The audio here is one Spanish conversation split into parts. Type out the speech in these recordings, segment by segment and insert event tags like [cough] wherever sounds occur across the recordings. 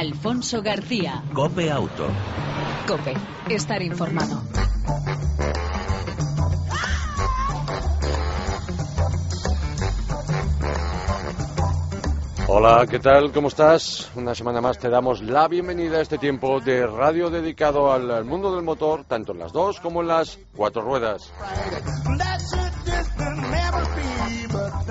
Alfonso García. Cope Auto. Cope, estar informado. Hola, ¿qué tal? ¿Cómo estás? Una semana más te damos la bienvenida a este tiempo de radio dedicado al, al mundo del motor, tanto en las dos como en las cuatro ruedas.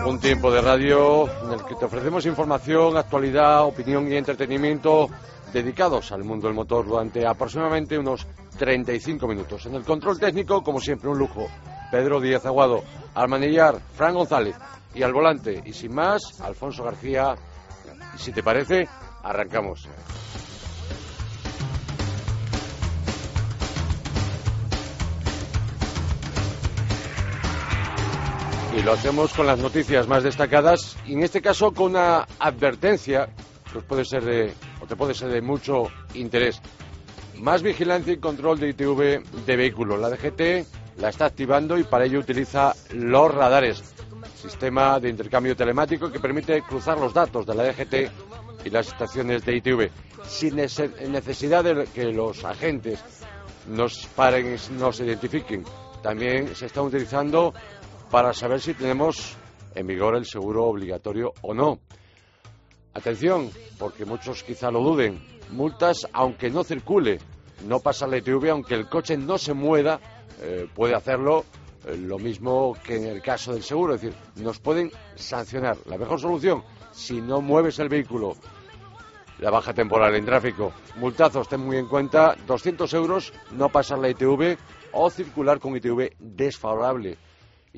Un tiempo de radio en el que te ofrecemos información, actualidad, opinión y entretenimiento dedicados al mundo del motor durante aproximadamente unos 35 minutos. En el control técnico, como siempre, un lujo. Pedro Díaz Aguado, al manillar, Fran González y al volante. Y sin más, Alfonso García. Y si te parece, arrancamos. Y lo hacemos con las noticias más destacadas y en este caso con una advertencia que os puede ser de, o te puede ser de mucho interés. Más vigilancia y control de ITV de vehículos. La DGT la está activando y para ello utiliza los radares, sistema de intercambio telemático que permite cruzar los datos de la DGT y las estaciones de ITV sin necesidad de que los agentes nos paren y nos identifiquen. También se está utilizando para saber si tenemos en vigor el seguro obligatorio o no. Atención, porque muchos quizá lo duden. Multas aunque no circule. No pasa la ITV aunque el coche no se mueva, eh, puede hacerlo eh, lo mismo que en el caso del seguro. Es decir, nos pueden sancionar. La mejor solución, si no mueves el vehículo, la baja temporal en tráfico. Multazos, ten muy en cuenta, 200 euros, no pasar la ITV o circular con ITV desfavorable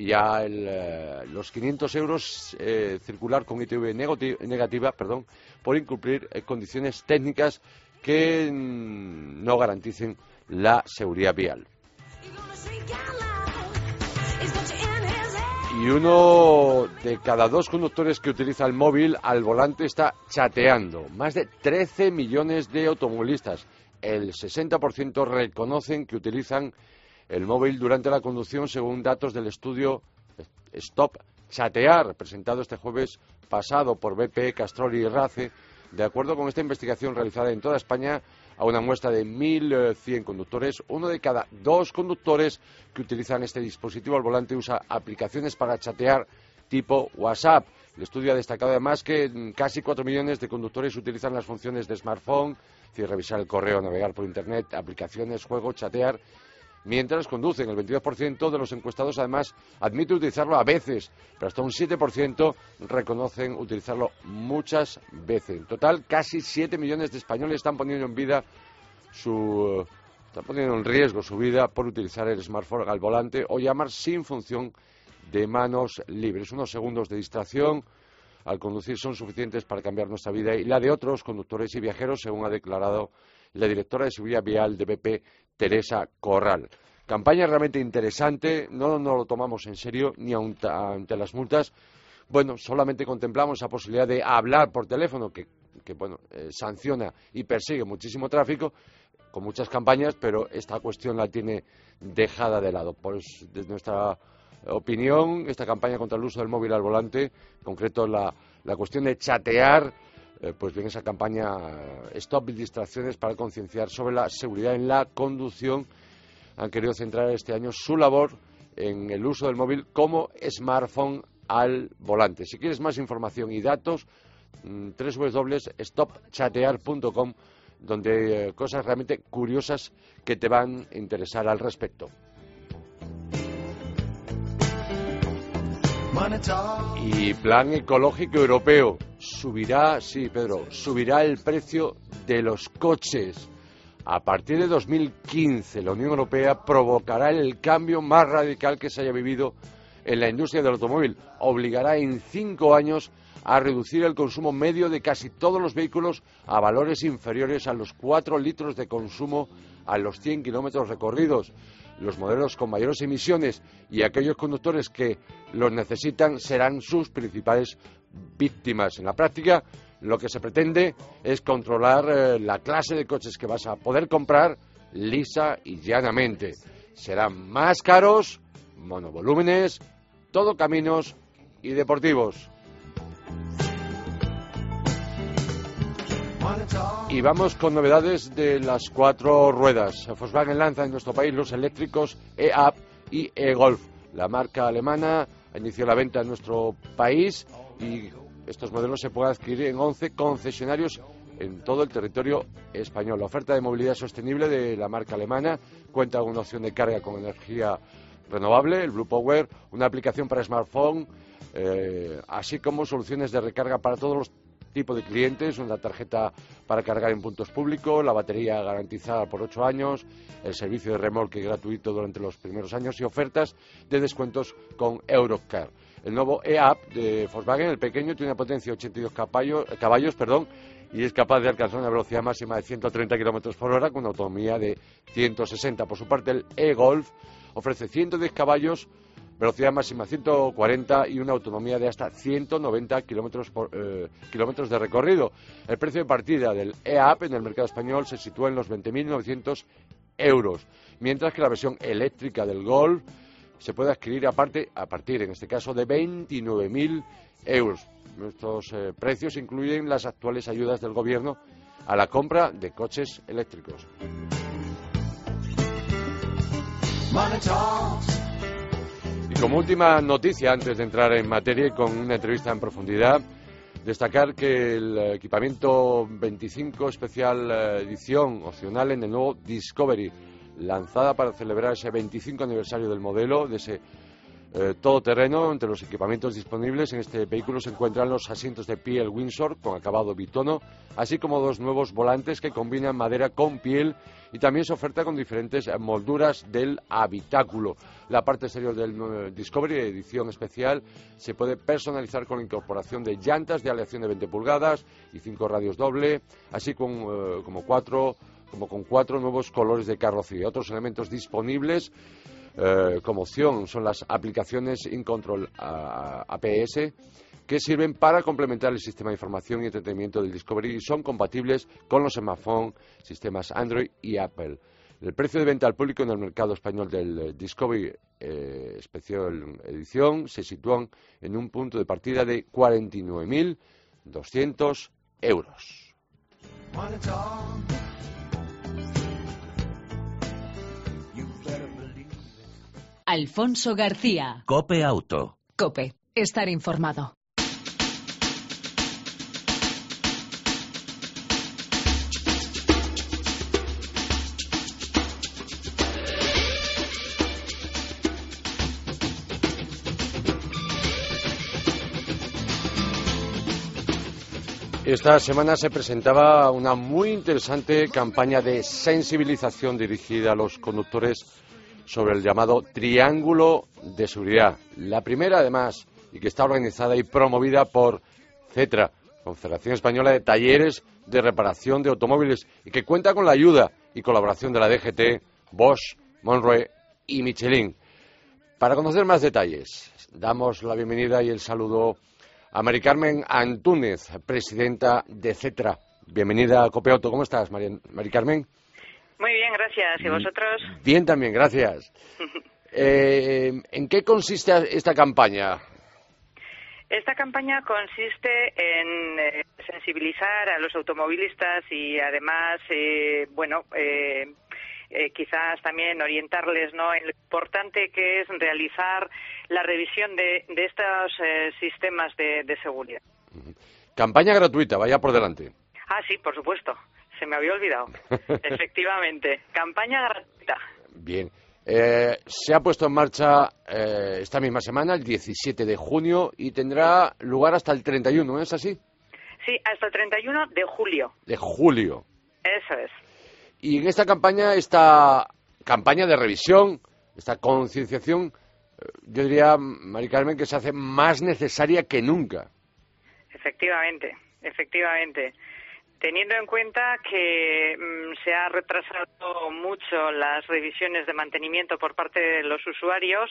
ya eh, los 500 euros eh, circular con ITV negati- negativa perdón, por incumplir eh, condiciones técnicas que no garanticen la seguridad vial. Y uno de cada dos conductores que utiliza el móvil al volante está chateando. Más de 13 millones de automovilistas. El 60% reconocen que utilizan el móvil durante la conducción según datos del estudio Stop Chatear, presentado este jueves pasado por BP, Castrol y RACE, de acuerdo con esta investigación realizada en toda España a una muestra de 1.100 conductores, uno de cada dos conductores que utilizan este dispositivo al volante usa aplicaciones para chatear tipo WhatsApp. El estudio ha destacado además que casi 4 millones de conductores utilizan las funciones de smartphone, es decir, revisar el correo, navegar por Internet, aplicaciones, juego, chatear, mientras conducen. El 22% de los encuestados, además, admite utilizarlo a veces, pero hasta un 7% reconocen utilizarlo muchas veces. En total, casi 7 millones de españoles están poniendo en vida su. Están poniendo en riesgo su vida por utilizar el smartphone al volante o llamar sin función de manos libres. Unos segundos de distracción al conducir son suficientes para cambiar nuestra vida y la de otros conductores y viajeros, según ha declarado la directora de seguridad vial de BP, Teresa Corral. Campaña realmente interesante, no nos lo tomamos en serio ni ante las multas. Bueno, solamente contemplamos la posibilidad de hablar por teléfono, que, que, bueno, eh, sanciona y persigue muchísimo tráfico, con muchas campañas, pero esta cuestión la tiene dejada de lado. Por desde nuestra opinión, esta campaña contra el uso del móvil al volante, en concreto la, la cuestión de chatear, eh, pues bien, esa campaña eh, Stop Distracciones para concienciar sobre la seguridad en la conducción han querido centrar este año su labor en el uso del móvil como smartphone al volante. Si quieres más información y datos, mm, www.stopchatear.com donde eh, cosas realmente curiosas que te van a interesar al respecto. Y plan ecológico europeo. Subirá, sí, Pedro, subirá el precio de los coches. A partir de 2015, la Unión Europea provocará el cambio más radical que se haya vivido en la industria del automóvil. Obligará en cinco años a reducir el consumo medio de casi todos los vehículos a valores inferiores a los 4 litros de consumo a los 100 kilómetros recorridos. Los modelos con mayores emisiones y aquellos conductores que los necesitan serán sus principales víctimas. En la práctica, lo que se pretende es controlar eh, la clase de coches que vas a poder comprar lisa y llanamente. Serán más caros, monovolúmenes, todo caminos y deportivos. Y vamos con novedades de las cuatro ruedas. Volkswagen lanza en nuestro país los eléctricos e-Up y e-Golf. La marca alemana inició la venta en nuestro país y estos modelos se pueden adquirir en 11 concesionarios en todo el territorio español. La oferta de movilidad sostenible de la marca alemana cuenta con una opción de carga con energía renovable, el Blue Power, una aplicación para smartphone, eh, así como soluciones de recarga para todos los tipos de clientes, una tarjeta para cargar en puntos públicos, la batería garantizada por ocho años, el servicio de remolque gratuito durante los primeros años y ofertas de descuentos con Eurocar. El nuevo e-Up de Volkswagen, el pequeño, tiene una potencia de 82 caballos, caballos perdón, y es capaz de alcanzar una velocidad máxima de 130 kilómetros por hora con una autonomía de 160. Por su parte, el e-Golf ofrece 110 caballos, velocidad máxima 140 y una autonomía de hasta 190 kilómetros, por, eh, kilómetros de recorrido. El precio de partida del e-Up en el mercado español se sitúa en los 20.900 euros, mientras que la versión eléctrica del Golf se puede adquirir aparte, a partir, en este caso, de 29.000 euros. Nuestros eh, precios incluyen las actuales ayudas del Gobierno a la compra de coches eléctricos. Como última noticia, antes de entrar en materia y con una entrevista en profundidad, destacar que el equipamiento 25 especial eh, edición opcional en el nuevo Discovery lanzada para celebrar ese 25 aniversario del modelo, de ese eh, todoterreno. Entre los equipamientos disponibles en este vehículo se encuentran los asientos de piel Windsor con acabado bitono, así como dos nuevos volantes que combinan madera con piel y también se oferta con diferentes molduras del habitáculo. La parte exterior del eh, Discovery edición especial se puede personalizar con la incorporación de llantas de aleación de 20 pulgadas y cinco radios doble, así como, eh, como cuatro como con cuatro nuevos colores de carrocería. Otros elementos disponibles eh, como opción son las aplicaciones InControl APS que sirven para complementar el sistema de información y entretenimiento del Discovery y son compatibles con los smartphones, sistemas Android y Apple. El precio de venta al público en el mercado español del Discovery eh, Especial Edición se sitúan en un punto de partida de 49.200 euros. Alfonso García. Cope Auto. Cope. Estar informado. Esta semana se presentaba una muy interesante campaña de sensibilización dirigida a los conductores sobre el llamado Triángulo de Seguridad. La primera, además, y que está organizada y promovida por CETRA, Confederación Española de Talleres de Reparación de Automóviles, y que cuenta con la ayuda y colaboración de la DGT, Bosch, Monroe y Michelin. Para conocer más detalles, damos la bienvenida y el saludo a Mari Carmen Antúnez, presidenta de CETRA. Bienvenida a. ¿Cómo estás, Mari Carmen? Muy bien, gracias. ¿Y vosotros? Bien también, gracias. [laughs] Eh, ¿En qué consiste esta campaña? Esta campaña consiste en eh, sensibilizar a los automovilistas y además, eh, bueno, quizás también orientarles ¿no? en lo importante que es realizar la revisión de, estos sistemas de, de seguridad. Campaña gratuita, vaya por delante. Ah, sí, por supuesto se me había olvidado. [laughs] Efectivamente, campaña gratuita. Bien. Eh, se ha puesto en marcha eh, esta misma semana, el 17 de junio, y tendrá lugar hasta el 31, ¿no es así? Sí, hasta el 31 de julio. De julio. Eso es. Y en esta campaña, esta campaña de revisión, esta concienciación, eh, yo diría, Mari Carmen, que se hace más necesaria que nunca. Efectivamente, efectivamente teniendo en cuenta que mm, se ha retrasado mucho las revisiones de mantenimiento por parte de los usuarios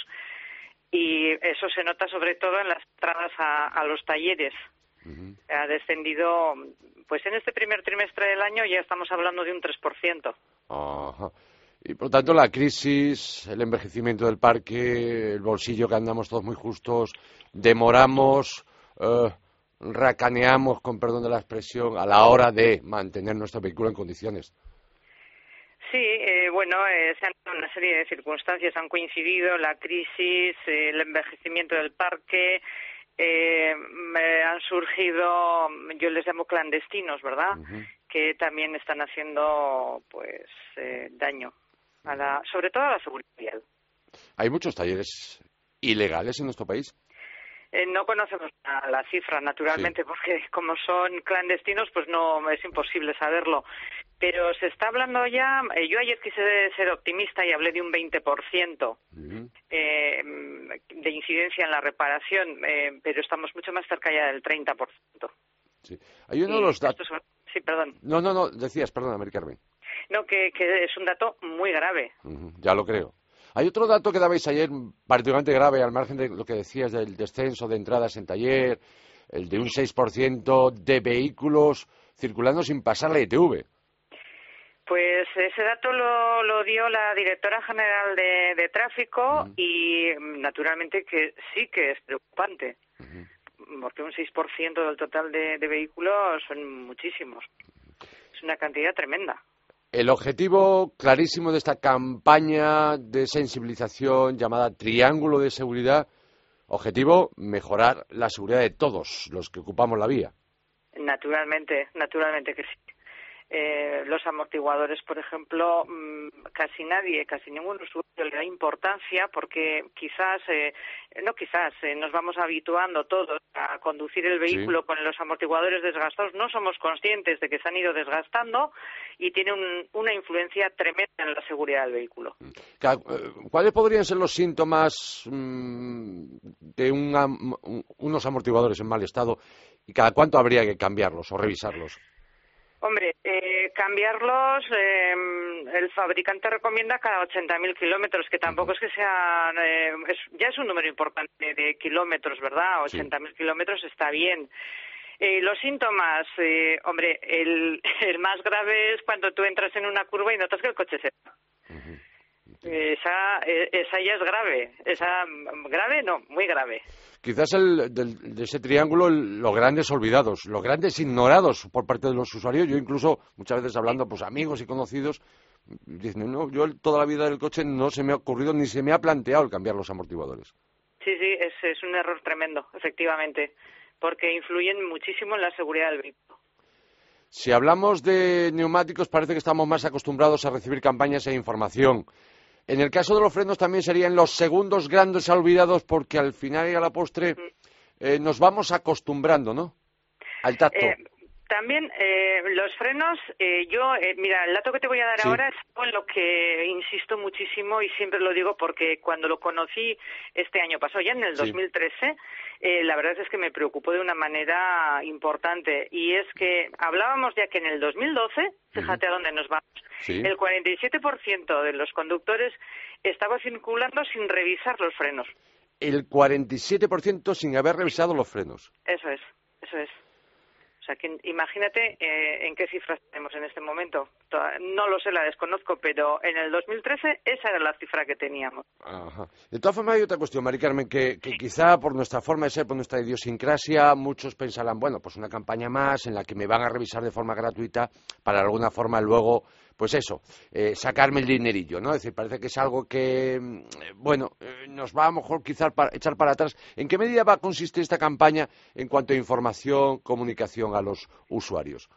y eso se nota sobre todo en las entradas a, los talleres. Ha descendido, pues en este primer trimestre del año ya estamos hablando de un 3%. Ajá. Y por tanto la crisis, el envejecimiento del parque, el bolsillo que andamos todos muy justos, demoramos, eh, racaneamos, con perdón de la expresión, a la hora de mantener nuestro vehículo en condiciones. Sí, eh, bueno, eh, se han dado una serie de circunstancias, han coincidido la crisis, el envejecimiento del parque, eh, han surgido, yo les llamo clandestinos, ¿verdad? Que también están haciendo, pues, eh, daño, a la, sobre todo a la seguridad ¿Hay muchos talleres ilegales en nuestro país? Eh, no conocemos la cifra, naturalmente, porque como son clandestinos, pues no es imposible saberlo. Pero se está hablando ya, eh, yo ayer quise ser optimista y hablé de un 20% eh, de incidencia en la reparación, pero estamos mucho más cerca ya del 30%. Sí. Hay uno de los datos. Sí, perdón. No, no, no, decías, perdón, Carmen. No, que, que, es un dato muy grave. Ya lo creo. Hay otro dato que dabais ayer particularmente grave, al margen de lo que decías del descenso de entradas en taller, el de un 6% de vehículos circulando sin pasar la ITV. Pues ese dato lo, dio la directora general de, tráfico y naturalmente que sí que es preocupante, porque un 6% del total de vehículos son muchísimos. Es una cantidad tremenda. El objetivo clarísimo de esta campaña de sensibilización llamada Triángulo de Seguridad, objetivo mejorar la seguridad de todos los que ocupamos la vía. Naturalmente, naturalmente que sí. Eh, los amortiguadores, por ejemplo, mm, casi nadie, casi ningún usuario le da importancia porque quizás, eh, no quizás, eh, nos vamos habituando todos a conducir el vehículo con los amortiguadores desgastados. No somos conscientes de que se han ido desgastando y tiene una influencia tremenda en la seguridad del vehículo. ¿Cuáles podrían ser los síntomas mm, de unos amortiguadores en mal estado y cada cuánto habría que cambiarlos o revisarlos? Hombre, eh, cambiarlos, eh, el fabricante recomienda cada 80.000 kilómetros, que tampoco es que sea, eh, ya es un número importante de kilómetros, ¿verdad? 80.000 kilómetros está bien. Eh, los síntomas, eh, hombre, el, [laughs] el más grave es cuando tú entras en una curva y notas que el coche se va. Esa ya es grave. Esa, grave no, muy grave. Quizás el, de ese triángulo los grandes olvidados, los grandes ignorados por parte de los usuarios. Yo incluso muchas veces hablando pues amigos y conocidos dicen, no, yo toda la vida del coche no se me ha ocurrido ni se me ha planteado el cambiar los amortiguadores. Sí, sí, es, es un error tremendo, efectivamente, porque influyen muchísimo en la seguridad del vehículo. Si hablamos de neumáticos, parece que estamos más acostumbrados a recibir campañas e información. En el caso de los frenos también serían los segundos grandes olvidados porque al final y a la postre eh, nos vamos acostumbrando, ¿no? Al tacto. Eh, también eh, los frenos, eh, yo, eh, mira, el dato que te voy a dar ahora es con lo que insisto muchísimo y siempre lo digo porque cuando lo conocí este año pasado, ya en el 2013, la verdad es que me preocupó de una manera importante y es que hablábamos ya que en el 2012, fíjate a dónde nos vamos, el 47% de los conductores estaba circulando sin revisar los frenos. El 47% sin haber revisado los frenos. Eso es, eso es. O sea, que imagínate eh, en qué cifras tenemos en este momento. No lo sé, la desconozco, pero en el 2013 esa era la cifra que teníamos. Ajá. De todas formas, hay otra cuestión, Mari Carmen, que, quizá por nuestra forma de ser, por nuestra idiosincrasia, muchos pensarán, bueno, pues una campaña más en la que me van a revisar de forma gratuita para de alguna forma luego pues eso, eh, sacarme el dinerillo, ¿no? Es decir, parece que es algo que, mm, bueno, eh, nos va a mejor quizás echar para atrás. ¿En qué medida va a consistir esta campaña en cuanto a información, comunicación a los usuarios?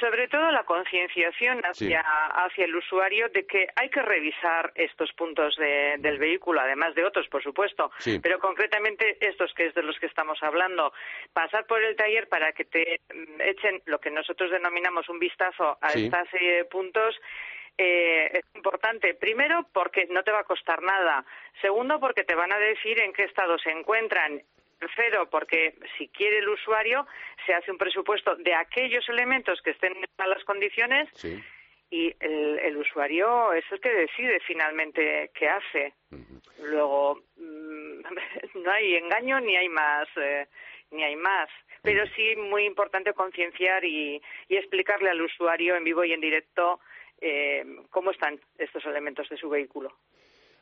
Sobre todo la concienciación hacia, hacia el usuario de que hay que revisar estos puntos del vehículo, además de otros, por supuesto, pero concretamente estos que es de los que estamos hablando. Pasar por el taller para que te mm, echen lo que nosotros denominamos un vistazo a esta serie de puntos eh, es importante. Primero, porque no te va a costar nada. Segundo, porque te van a decir en qué estado se encuentran. Tercero, porque si quiere el usuario, se hace un presupuesto de aquellos elementos que estén en malas condiciones y el, usuario es el que decide finalmente qué hace. Luego, mm, [laughs] no hay engaño ni hay más. Eh, ni hay más. Pero sí muy importante concienciar y, explicarle al usuario en vivo y en directo eh, cómo están estos elementos de su vehículo.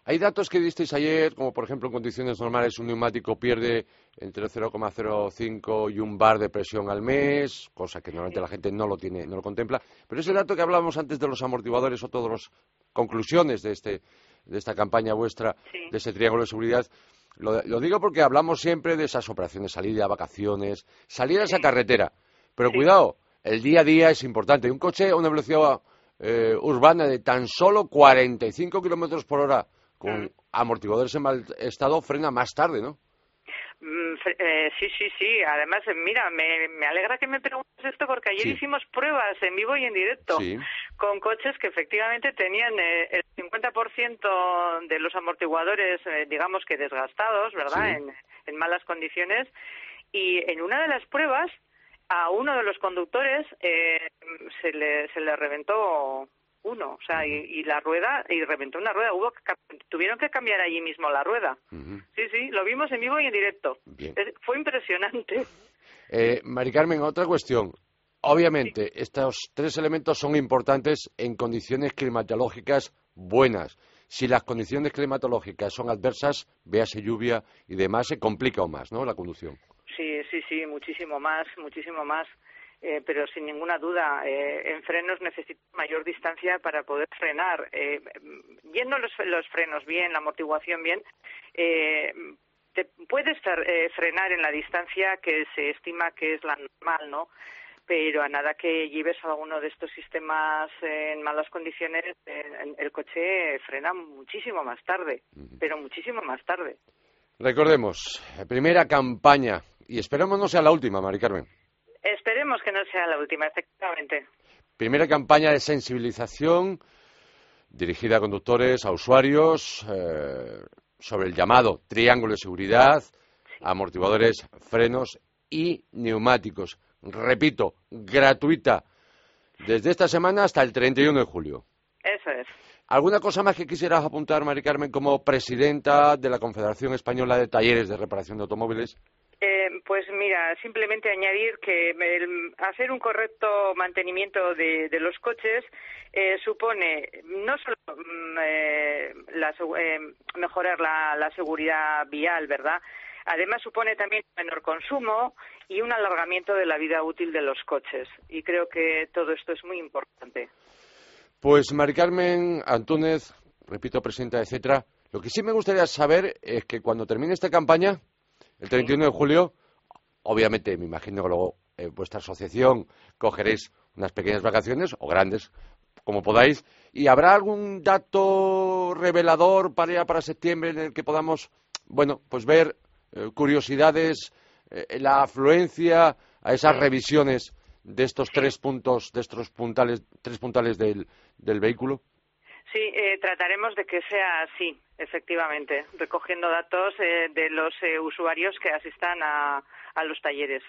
Hay datos que disteis ayer, como por ejemplo en condiciones normales un neumático pierde entre 0,05 y un bar de presión al mes, cosa que normalmente la gente no lo tiene, no lo contempla. Pero ese dato que hablábamos antes de los amortiguadores o todas las conclusiones de este de esta campaña vuestra, de ese triángulo de seguridad, lo, digo porque hablamos siempre de esas operaciones, salida, vacaciones, salir a esa carretera. Pero cuidado, el día a día es importante. Un coche a una velocidad eh, urbana de tan solo 45 kilómetros por hora con mm. amortiguadores en mal estado frena más tarde, ¿no? Mm, eh, sí, sí, sí. Además, eh, mira, me, me alegra que me preguntes esto porque ayer hicimos pruebas en vivo y en directo con coches que efectivamente tenían eh, el 50% de los amortiguadores, digamos que desgastados, ¿verdad? En, en malas condiciones. Y en una de las pruebas, a uno de los conductores se, le, se le reventó uno, o sea, y, la rueda, y reventó una rueda, hubo tuvieron que cambiar allí mismo la rueda. Sí, sí, lo vimos en vivo y en directo. fue impresionante. [laughs] Eh, Mari Carmen, otra cuestión. Obviamente, estos tres elementos son importantes en condiciones climatológicas buenas. Si las condiciones climatológicas son adversas, véase lluvia y demás, se complica aún más, ¿no?, la conducción. Sí, sí, sí, muchísimo más, muchísimo más. Eh, pero sin ninguna duda, eh, en frenos necesita mayor distancia para poder frenar. Eh, yendo los, los, frenos bien, la amortiguación bien, eh, te puedes frenar en la distancia que se estima que es la normal, ¿no? Pero a nada que lleves alguno de estos sistemas en malas condiciones, el coche frena muchísimo más tarde, pero muchísimo más tarde. Recordemos, primera campaña, y esperamos no sea la última, Mari Carmen. Esperemos que no sea la última, efectivamente. Primera campaña de sensibilización dirigida a conductores, a usuarios, eh, sobre el llamado triángulo de seguridad, amortiguadores, frenos y neumáticos. Repito, gratuita desde esta semana hasta el 31 de julio. Eso es. ¿Alguna cosa más que quisieras apuntar, Mari Carmen, como presidenta de la Confederación Española de Talleres de Reparación de Automóviles? Eh, pues mira, simplemente añadir que hacer un correcto mantenimiento de, los coches eh, supone no solo mm, eh, mejorar la, seguridad vial, ¿verdad? Además supone también menor consumo y un alargamiento de la vida útil de los coches. Y creo que todo esto es muy importante. Pues Mari Carmen Antúnez, repito, presidenta, etcétera, lo que sí me gustaría saber es que cuando termine esta campaña el 31 de julio, obviamente, me imagino que luego eh, vuestra asociación cogeréis unas pequeñas vacaciones, o grandes, como podáis, y habrá algún dato revelador para para septiembre en el que podamos, bueno, pues ver eh, curiosidades, eh, la afluencia a esas revisiones de estos tres puntos, de estos puntales, tres puntales del vehículo. Sí, eh, trataremos de que sea así, efectivamente, recogiendo datos eh, de los eh, usuarios que asistan a, los talleres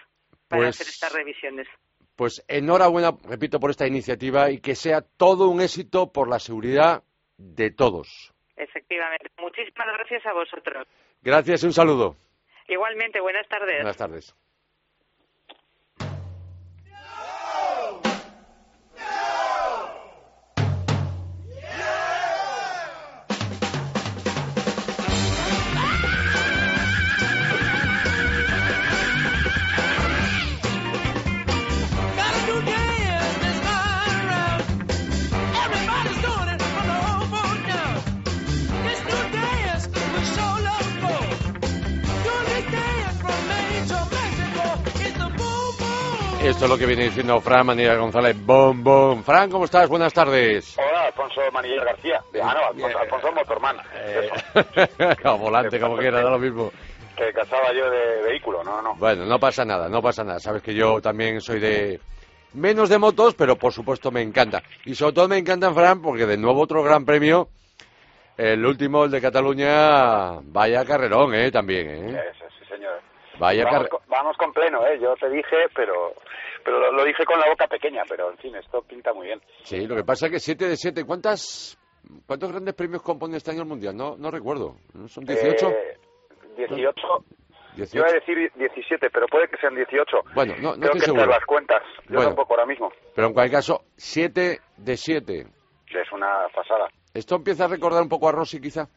para pues hacer estas revisiones. Pues enhorabuena, repito, por esta iniciativa y que sea todo un éxito por la seguridad de todos. Efectivamente. Muchísimas gracias a vosotros. Gracias y un saludo. Igualmente, buenas tardes. Buenas tardes. Esto es lo que viene diciendo Fran Manilla González. Bom, bom. Fran, ¿cómo estás? Buenas tardes. Hola, Alfonso Manilla García. Ah, no, Alfonso, Alfonso Motorman. Eh, [laughs] volante, como quiera, da lo mismo. Que casaba yo de vehículo, no, no. Bueno, no pasa nada, no pasa nada. Sabes que yo también soy de... Menos de motos, pero por supuesto me encanta. Y sobre todo me encanta, Fran, porque de nuevo otro gran premio, el último, el de Cataluña, vaya carrerón, ¿eh? También, ¿eh? Sí, sí, señor. Vaya vamos, con, vamos con pleno, ¿eh? Yo te dije, pero pero lo, dije con la boca pequeña, pero en fin, esto pinta muy bien. Sí, lo que pasa es que 7 de 7, ¿cuántas, ¿cuántos grandes premios compone este año el Mundial? No, no recuerdo, ¿son 18? Eh, 18. Yo iba a decir 17, pero puede que sean 18. Bueno, no, no Creo estoy que seguro. las cuentas, yo bueno, tampoco ahora mismo. Pero en cualquier caso, 7 de 7. Es una pasada. ¿Esto empieza a recordar un poco a Rossi, quizá?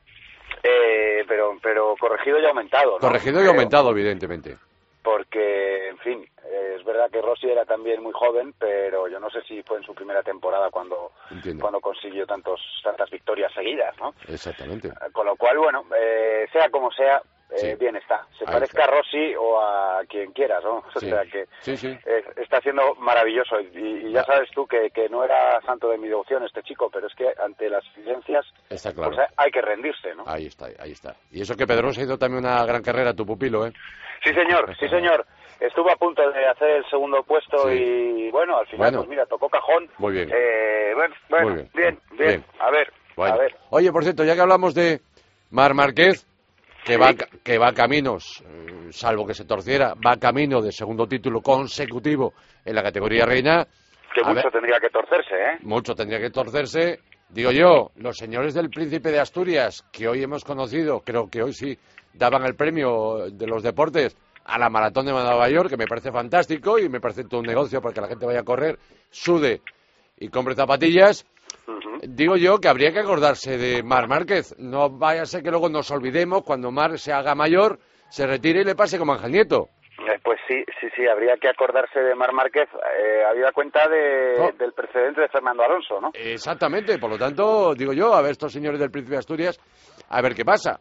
pero, pero corregido y aumentado. Corregido y aumentado, evidentemente. Porque, en fin, es verdad que Rossi era también muy joven, pero yo no sé si fue en su primera temporada cuando, cuando consiguió tantos, tantas victorias seguidas, ¿no? Exactamente. Con lo cual, bueno, eh, sea como sea, eh, bien está. Se parezca a Rossi o a quien quieras, ¿no? [laughs] O sea que está siendo maravilloso. Y, ya sabes tú que, que, no era santo de mi devoción este chico, pero es que ante las exigencias pues hay que rendirse, ¿no? Ahí está, ahí está. Y eso que Pedro ha ido también una gran carrera, tu pupilo, ¿eh? Sí, señor, sí, señor. Estuvo a punto de hacer el segundo puesto y bueno, al final, pues mira, tocó cajón. Muy bien. Eh, bueno, bueno bien. Bien, A ver, a ver. Oye, por cierto, ya que hablamos de Mar Márquez, que va, que va caminos, eh, salvo que se torciera, va camino de segundo título consecutivo en la categoría reina. Que mucho tendría que torcerse, ¿eh? Mucho tendría que torcerse. Digo yo, los señores del Príncipe de Asturias, que hoy hemos conocido, creo que hoy sí, daban el premio de los deportes a la maratón de Nueva York, que me parece fantástico y me parece todo un negocio porque la gente vaya a correr, sude y compre zapatillas. Digo yo que habría que acordarse de Mar Márquez. No vaya a ser que luego nos olvidemos cuando Mar se haga mayor, se retire y le pase como Ángel Nieto. Eh, pues sí, sí, sí, habría que acordarse de Mar Márquez, eh, había cuenta de, oh. del precedente de Fernando Alonso, ¿no? Exactamente, por lo tanto, digo yo, a ver estos señores del Príncipe de Asturias, a ver qué pasa.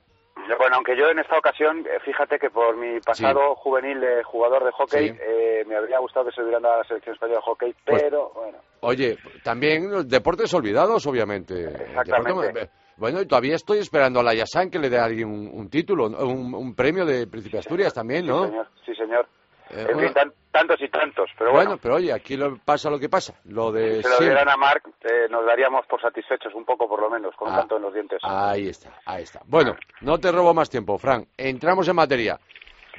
Bueno, aunque yo en esta ocasión, eh, fíjate que por mi pasado juvenil de jugador de hockey, eh, me habría gustado que se hubieran dado a la selección española de hockey, pues, pero bueno. Oye, también los deportes olvidados, obviamente. Exactamente. bueno, y todavía estoy esperando a la Yasan que le dé a alguien un, título, un, premio de Príncipe Asturias también, ¿no? Señor. Sí, señor. Eh, en fin, tantos y tantos, pero bueno. Bueno, pero oye, aquí lo, pasa lo que pasa. Lo de si se lo dieran a Marc, eh, nos daríamos por satisfechos un poco, por lo menos, con ah, tanto en los dientes. Ahí está, ahí está. Bueno, no te robo más tiempo, Fran. Entramos en materia.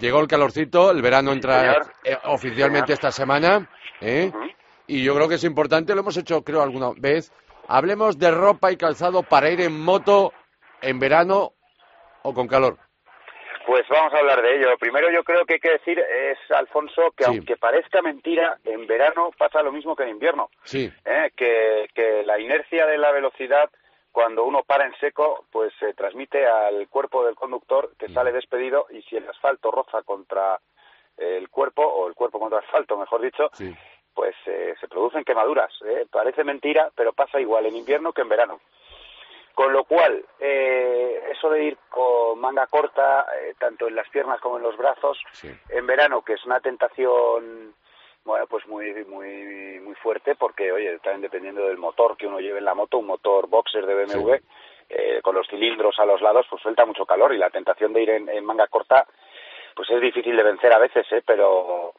Llegó el calorcito, el verano entra eh, oficialmente esta semana, ¿eh? Y yo creo que es importante, lo hemos hecho creo alguna vez. Hablemos de ropa y calzado para ir en moto en verano o con calor. Pues vamos a hablar de ello. Primero yo creo que hay que decir, es Alfonso, que aunque parezca mentira, en verano pasa lo mismo que en invierno. Sí. ¿Eh? Que, que la inercia de la velocidad, cuando uno para en seco, pues se transmite al cuerpo del conductor que sale despedido y si el asfalto roza contra el cuerpo, o el cuerpo contra el asfalto, mejor dicho, pues eh, se producen quemaduras. ¿eh? Parece mentira, pero pasa igual en invierno que en verano. Con lo cual, eh, eso de ir con manga corta, eh, tanto en las piernas como en los brazos, en verano, que es una tentación, bueno, pues muy, muy, muy fuerte, porque, oye, también dependiendo del motor que uno lleve en la moto, un motor boxer de BMW, eh, con los cilindros a los lados, pues suelta mucho calor y la tentación de ir en, manga corta, pues es difícil de vencer a veces, ¿eh? Pero,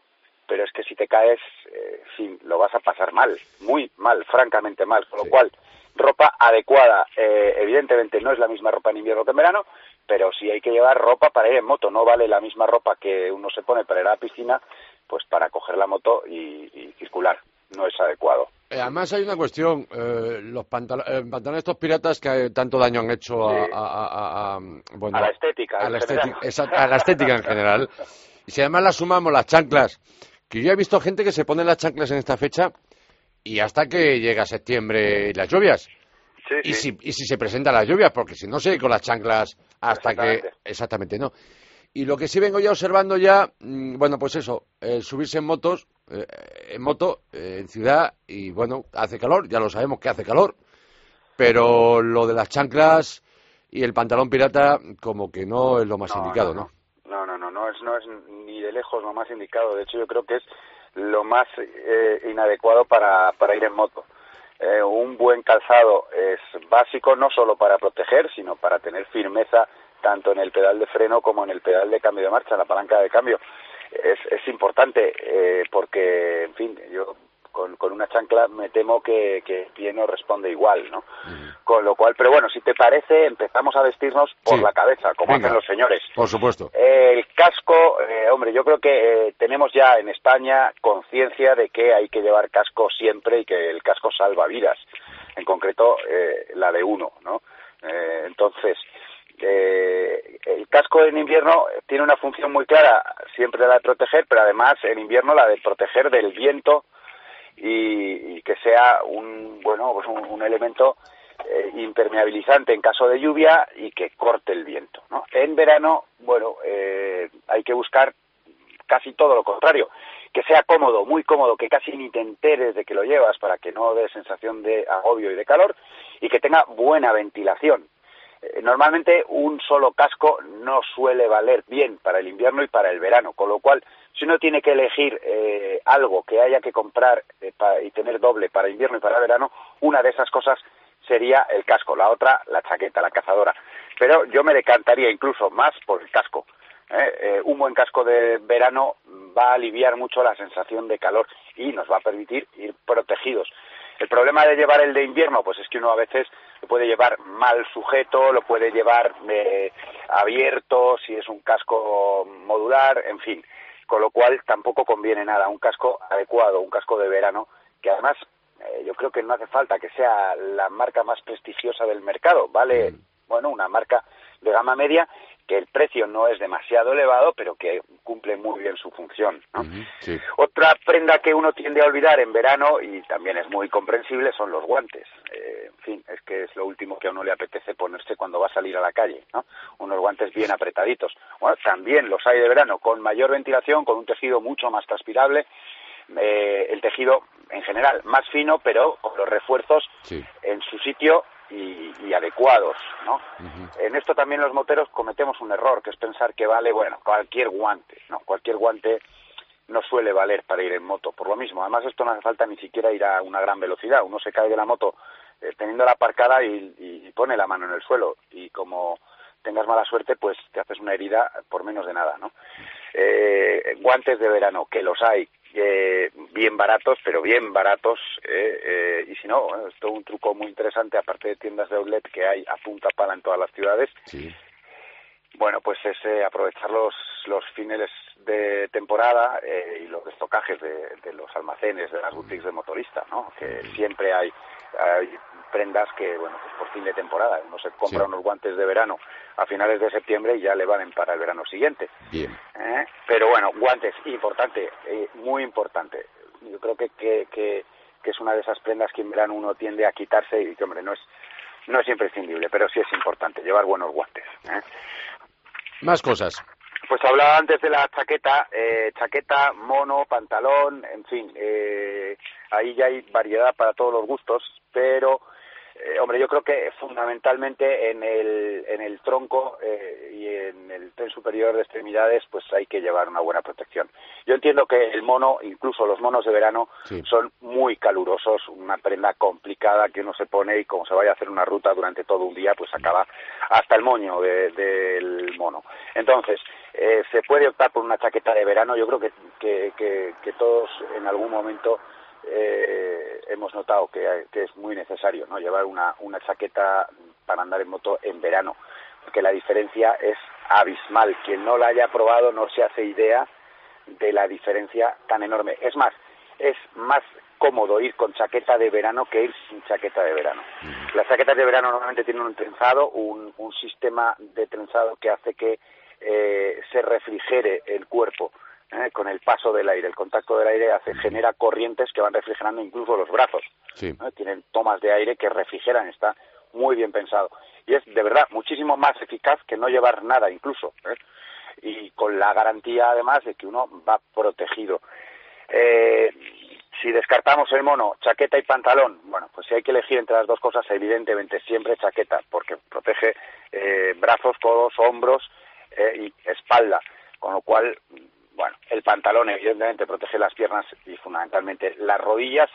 pero es que si te caes, eh, sí, lo vas a pasar mal, muy mal, francamente mal, con lo cual ropa adecuada. Eh, evidentemente no es la misma ropa en invierno que en verano, pero si hay que llevar ropa para ir en moto. No vale la misma ropa que uno se pone para ir a la piscina, pues para coger la moto y, circular. No es adecuado. Eh, además hay una cuestión, eh, los pantalones estos piratas que tanto daño han hecho a, la estética. A la estética, a la estética en general. Y si además la sumamos las chanclas, que yo he visto gente que se pone las chanclas en esta fecha y hasta que llega septiembre y las lluvias. y, Si, y si se presentan las lluvias, porque si no sé, con las chanclas hasta que... Exactamente, no. Y lo que sí vengo ya observando ya, mm, bueno, pues eso, subirse en motos, eh, en moto, eh, en ciudad, y bueno, hace calor, ya lo sabemos que hace calor, pero lo de las chanclas y el pantalón pirata como que no es lo más indicado, ¿no? No, no, no, no, es, no es ni de lejos lo más indicado. De hecho, yo creo que es lo más eh, inadecuado para, para ir en moto. Eh, un buen calzado es básico no solo para proteger, sino para tener firmeza tanto en el pedal de freno como en el pedal de cambio de marcha, la palanca de cambio. Es, es importante eh, porque, en fin, yo con, con una chancla me temo que, que el pie no responde igual, ¿no? Con lo cual, pero bueno, si te parece, empezamos a vestirnos por la cabeza, como hacen los señores. Por supuesto. el casco, eh, hombre, yo creo que eh, tenemos ya en España conciencia de que hay que llevar casco siempre y que el casco salva vidas, en concreto eh, la de uno, ¿no? entonces, el casco en invierno tiene una función muy clara, siempre la de proteger, pero además en invierno la de proteger del viento y, que sea un bueno pues un, elemento eh, impermeabilizante en caso de lluvia y que corte el viento. ¿no? En verano, bueno, eh, hay que buscar casi todo lo contrario, que sea cómodo, muy cómodo, que casi ni te enteres de que lo llevas para que no dé sensación de agobio y de calor y que tenga buena ventilación. Eh, normalmente un solo casco no suele valer bien para el invierno y para el verano, con lo cual si uno tiene que elegir eh, algo que haya que comprar eh, y tener doble para invierno y para verano, una de esas cosas sería el casco, la otra la chaqueta, la cazadora. Pero yo me decantaría incluso más por el casco. un buen casco de verano va a aliviar mucho la sensación de calor y nos va a permitir ir protegidos. El problema de llevar el de invierno, pues es que uno a veces lo puede llevar mal sujeto, lo puede llevar eh, abierto, si es un casco modular, en fin. Con lo cual tampoco conviene nada. Un casco adecuado, un casco de verano, que además eh, yo creo que no hace falta que sea la marca más prestigiosa del mercado. Vale, mm. bueno, una marca de gama media que el precio no es demasiado elevado, pero que cumple muy bien su función. Otra prenda que uno tiende a olvidar en verano, y también es muy comprensible, son los guantes. Eh, en fin, es que es lo último que a uno le apetece ponerse cuando va a salir a la calle, ¿no? Unos guantes bien apretaditos. Bueno, también los hay de verano con mayor ventilación, con un tejido mucho más transpirable, eh, el tejido en general más fino, pero con los refuerzos en su sitio y, adecuados, ¿no? En esto también los moteros cometemos un error, que es pensar que vale, bueno, cualquier guante, ¿no? Cualquier guante no suele valer para ir en moto, por lo mismo. Además, esto no hace falta ni siquiera ir a una gran velocidad. Uno se cae de la moto eh, teniendo la aparcada y, pone la mano en el suelo. Y como tengas mala suerte, pues te haces una herida por menos de nada, ¿no? Eh, guantes de verano, que los hay, eh, bien baratos, pero bien baratos. Eh, eh, y si no, bueno, es todo un truco muy interesante, aparte de tiendas de outlet que hay a punta pala en todas las ciudades. Bueno, pues es aprovechar los, los fines de temporada y los estocajes de, de, los almacenes, de las boutiques de motorista, ¿no? Que siempre hay, hay prendas que, bueno, pues por fin de temporada. Uno se compra unos guantes de verano a finales de septiembre y ya le valen para el verano siguiente. Bien. ¿Eh? Pero bueno, guantes, importante, eh, muy importante. Yo creo que, que, que, es una de esas prendas que en verano uno tiende a quitarse y que, hombre, no es, no es imprescindible, pero sí es importante llevar buenos guantes. ¿eh? Más cosas. Pues hablaba antes de la chaqueta, eh, chaqueta, mono, pantalón, en fin, eh, ahí ya hay variedad para todos los gustos, pero eh, hombre, yo creo que fundamentalmente en el, en el tronco eh, y en el tren superior de extremidades, pues hay que llevar una buena protección. Yo entiendo que el mono, incluso los monos de verano, son muy calurosos, una prenda complicada que uno se pone y como se vaya a hacer una ruta durante todo un día, pues acaba hasta el moño del mono. Entonces, eh, se puede optar por una chaqueta de verano. Yo creo que, que, que todos en algún momento eh, hemos notado que, es muy necesario ¿no? llevar una, una chaqueta para andar en moto en verano, porque la diferencia es abismal. Quien no la haya probado no se hace idea de la diferencia tan enorme. Es más, es más cómodo ir con chaqueta de verano que ir sin chaqueta de verano. Las chaquetas de verano normalmente tienen un trenzado, un, un sistema de trenzado que hace que eh, se refrigere el cuerpo ¿eh? con el paso del aire. El contacto del aire hace, genera corrientes que van refrigerando incluso los brazos. Tienen tomas de aire que refrigeran, está muy bien pensado. Y es de verdad muchísimo más eficaz que no llevar nada incluso. ¿eh? Y con la garantía además de que uno va protegido. Eh, si descartamos el mono, chaqueta y pantalón, bueno, pues si hay que elegir entre las dos cosas, evidentemente siempre chaqueta, porque protege brazos, codos, hombros y espalda, con lo cual bueno, el pantalón evidentemente protege las piernas y fundamentalmente las rodillas,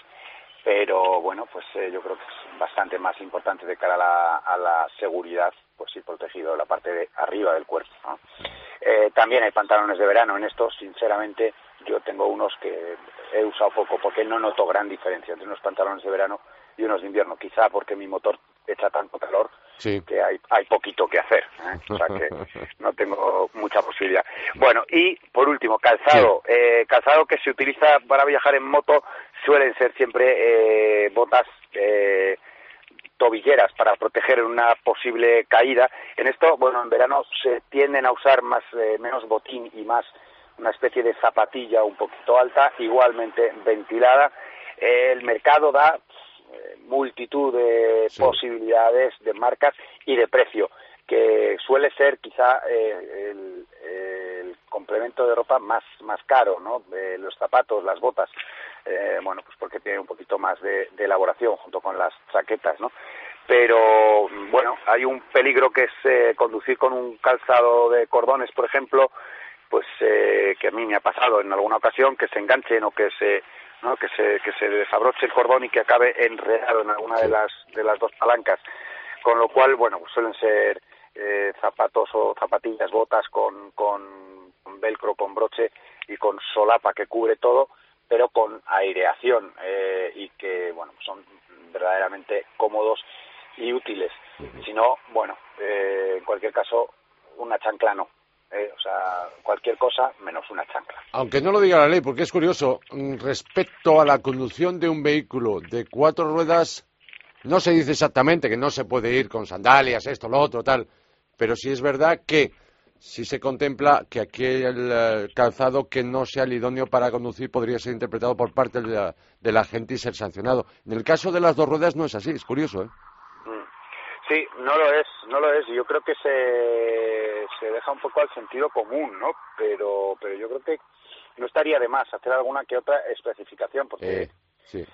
pero bueno, pues eh, yo creo que es bastante más importante de cara a la, a la seguridad, pues ir protegido la parte de arriba del cuerpo. Eh, también hay pantalones de verano, en estos sinceramente yo tengo unos que he usado poco porque no noto gran diferencia entre unos pantalones de verano y unos de invierno, quizá porque mi motor echa tanto calor que hay, hay poquito que hacer, ¿eh? o sea que [laughs] no tengo mucha posibilidad. Bueno, y por último, calzado. Eh, calzado que se utiliza para viajar en moto suelen ser siempre eh, botas eh, tobilleras para proteger una posible caída. En esto, bueno, en verano se tienden a usar más menos botín y más una especie de zapatilla un poquito alta, igualmente ventilada. El mercado da multitud de posibilidades de marcas y de precio, que suele ser quizá eh, el, complemento de ropa más, más caro, ¿no? los zapatos, las botas, eh, bueno, pues porque tiene un poquito más de, elaboración junto con las chaquetas, ¿no? Pero, bueno, hay un peligro que es eh, conducir con un calzado de cordones, por ejemplo, pues que a mí me ha pasado en alguna ocasión, que se enganchen o que se ¿no? que se que se desabroche el cordón y que acabe enredado en alguna de las de las dos palancas. Con lo cual bueno pues suelen ser eh, zapatos o zapatillas botas con, con velcro con broche y con solapa que cubre todo pero con aireación eh, y que bueno son verdaderamente cómodos y útiles. Si no bueno eh, en cualquier caso una chancla no eh, o sea, cualquier cosa menos una chancla. Aunque no lo diga la ley, porque es curioso, mm, respecto a la conducción de un vehículo de cuatro ruedas, no se dice exactamente que no se puede ir con sandalias, esto, lo otro, tal, pero sí es verdad que si se contempla que aquel eh, calzado que no sea el idóneo para conducir podría ser interpretado por parte de la, de la gente y ser sancionado. En el caso de las dos ruedas no es así, es curioso, ¿eh? Sí, no lo es, no lo es. Yo creo que se, se deja un poco al sentido común, ¿no? Pero, pero yo creo que no estaría de más hacer alguna que otra especificación, porque eh,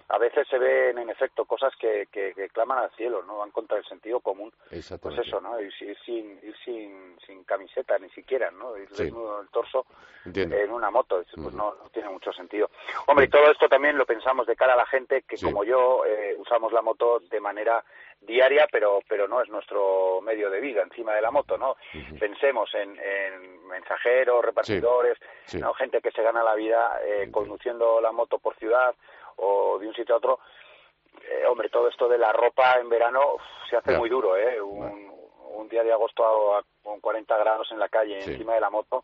a veces se ven, en efecto, cosas que, que, claman al cielo, ¿no? Van contra el sentido común. Pues eso, ¿no? Ir, sin, ir sin, sin camiseta ni siquiera, ¿no? Ir desnudo el torso en una moto. Pues no, no, tiene mucho sentido. Hombre, y todo esto también lo pensamos de cara a la gente que, como yo, eh, usamos la moto de manera diaria, pero, pero no es nuestro medio de vida encima de la moto, ¿no? Pensemos en, en, mensajeros, repartidores, ¿no? gente que se gana la vida eh, conduciendo la moto por ciudad o de un sitio a otro, eh, hombre, todo esto de la ropa en verano se hace muy duro, ¿eh? Un, día de agosto con 40 grados en la calle encima de la moto,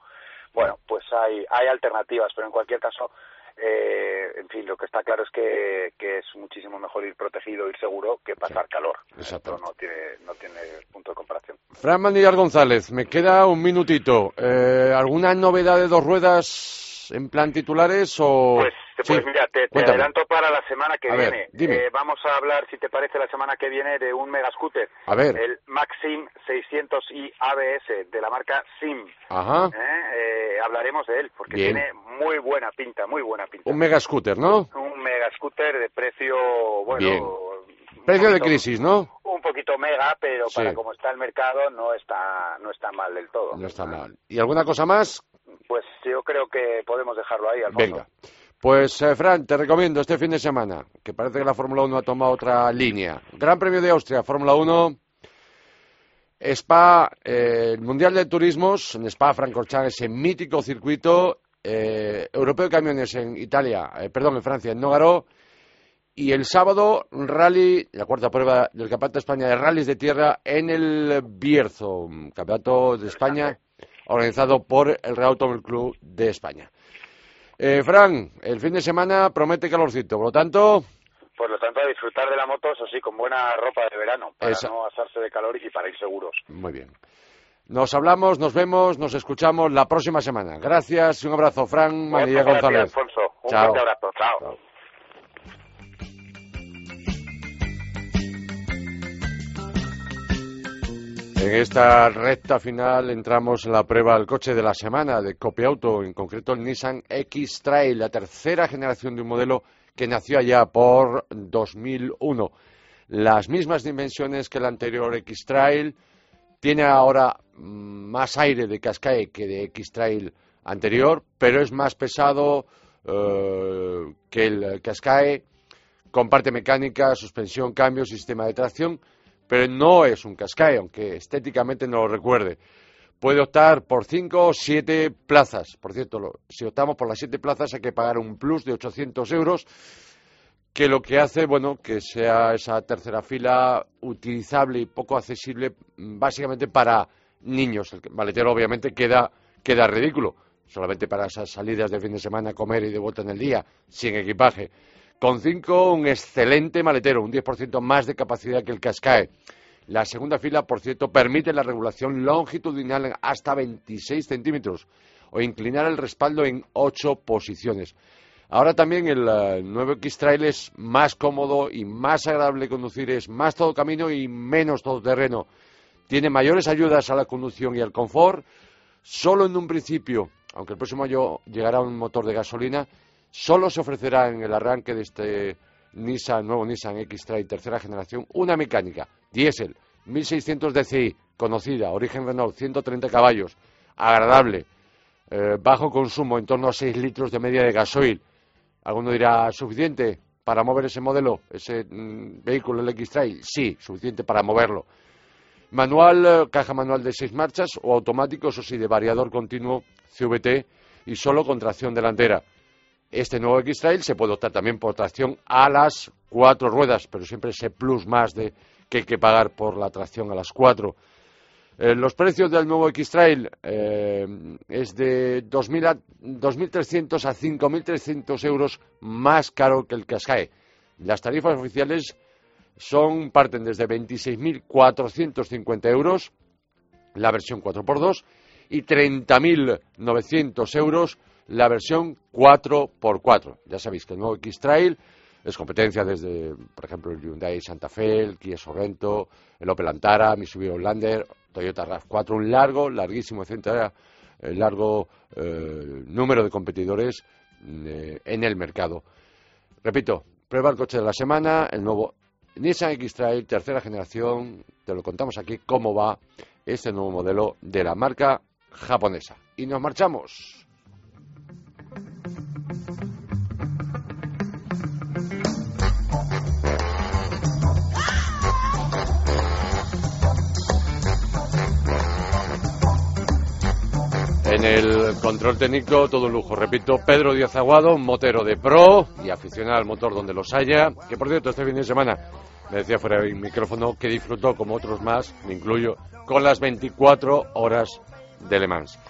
bueno, pues hay, hay alternativas, pero en cualquier caso, eh, en fin, lo que está claro es que, que, es muchísimo mejor ir protegido, ir seguro, que pasar calor. Esto no tiene, no tiene punto de comparación. Fran Manillar González, me queda un minutito. Eh, ¿Alguna novedad de dos ruedas en plan titulares o...? Pues pues mira, te, adelanto para la semana que viene. Eh, vamos a hablar, si te parece, la semana que viene de un mega scooter. A ver. El Maxim 600i ABS de la marca SIM. Ajá. Eh, eh, hablaremos de él porque tiene muy buena pinta, muy buena pinta. Un mega scooter, ¿no? Un mega scooter de precio, bueno. Precio de crisis, ¿no? Un poquito mega, pero para como está el mercado no está no está mal del todo. No está mal. ¿Y alguna cosa más? Pues yo creo que podemos dejarlo ahí, Alfonso. Venga. Pues, eh, Fran, te recomiendo este fin de semana, que parece que la Fórmula 1 ha tomado otra línea. Gran Premio de Austria, Fórmula 1, Spa, eh, el Mundial de Turismos, en Spa Francorchamps, ese mítico circuito eh, europeo de camiones en Italia, perdón, en Francia, en Nógaro, y el sábado, rally, la cuarta prueba del Campeonato de España de rallies de tierra en el Bierzo, Campeonato de España organizado por el Real Automóvil Club de España. Eh, Fran, el fin de semana promete calorcito, por lo tanto... Por lo tanto, a disfrutar de la moto, eso sí, con buena ropa de verano, para no asarse de calor y para ir seguros. Muy bien. Nos hablamos, nos vemos, nos escuchamos la próxima semana. Gracias y un abrazo, Fran María González. Alfonso. Un fuerte abrazo. Chao. En esta recta final entramos en la prueba del coche de la semana de Auto, en concreto el Nissan X-Trail, la tercera generación de un modelo que nació allá por 2001. Las mismas dimensiones que el anterior X-Trail, tiene ahora más aire de Qashqai que de X-Trail anterior, pero es más pesado eh, que el Qashqai, comparte mecánica, suspensión, cambio, sistema de tracción pero no es un Qashqai, aunque estéticamente no lo recuerde. Puede optar por cinco o siete plazas. Por cierto, si optamos por las siete plazas hay que pagar un plus de 800 euros, que lo que hace, bueno, que sea esa tercera fila utilizable y poco accesible mm, básicamente para niños. El maletero obviamente queda, queda ridículo, solamente para esas salidas de fin de semana comer y de vuelta en el día, sin equipaje. Con cinco, un excelente maletero, un 10% más de capacidad que el Cascae. La segunda fila, por cierto, permite la regulación longitudinal hasta 26 centímetros o inclinar el respaldo en ocho posiciones. Ahora también el eh, nuevo X-Trail es más cómodo y más agradable conducir, es más todo camino y menos todo terreno. Tiene mayores ayudas a la conducción y al confort. Solo en un principio, aunque el próximo año llegará un motor de gasolina, solo se ofrecerá en el arranque de este Nissan, nuevo Nissan X-Trail tercera generación, una mecánica, diésel, 1600 DCI, conocida, origen Renault, 130 caballos, agradable, eh, bajo consumo, en torno a 6 litros de media de gasoil. Alguno dirá, ¿suficiente para mover ese modelo, ese mm, vehículo, el X-Trail? Sí, suficiente para moverlo. Manual, eh, caja manual de seis marchas o automático, eso sí, de variador continuo CVT y solo con tracción delantera. Este nuevo X-Trail se puede optar también por tracción a las cuatro ruedas, pero siempre ese plus más de que hay que pagar por la tracción a las cuatro. Eh, los precios del nuevo X-Trail eh, es de 2.300 a 5.300 euros más caro que el Qashqai. Las tarifas oficiales son parten desde 26.450 euros la versión 4x2 y 30.900 euros la versión 4x4. Ya sabéis que el nuevo X-Trail es competencia desde, por ejemplo, el Hyundai Santa Fe, el Kia Sorrento, el Opel Antara, Mitsubishi Outlander, Toyota RAV4, un largo, larguísimo, etcétera, el largo eh, número de competidores eh, en el mercado. Repito, prueba el coche de la semana, el nuevo Nissan X-Trail, tercera generación, te lo contamos aquí cómo va este nuevo modelo de la marca japonesa. Y nos marchamos. En el control técnico, todo un lujo. Repito, Pedro Díaz Aguado, motero de pro y aficionado al motor donde los haya. Que por cierto, este fin de semana me decía fuera del micrófono que disfrutó, como otros más, me incluyo, con las 24 horas de Le Mans.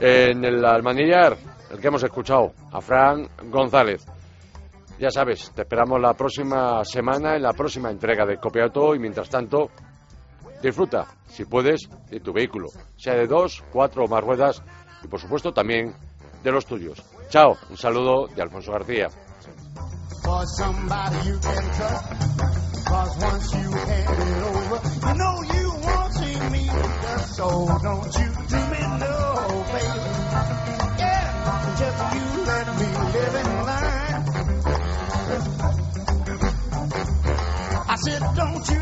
En el almanillar, el que hemos escuchado, a Fran González. Ya sabes, te esperamos la próxima semana en la próxima entrega de Copiato y mientras tanto, Disfruta, si puedes, de tu vehículo, sea de dos, cuatro o más ruedas y por supuesto también de los tuyos. Chao, un saludo de Alfonso García. Don't you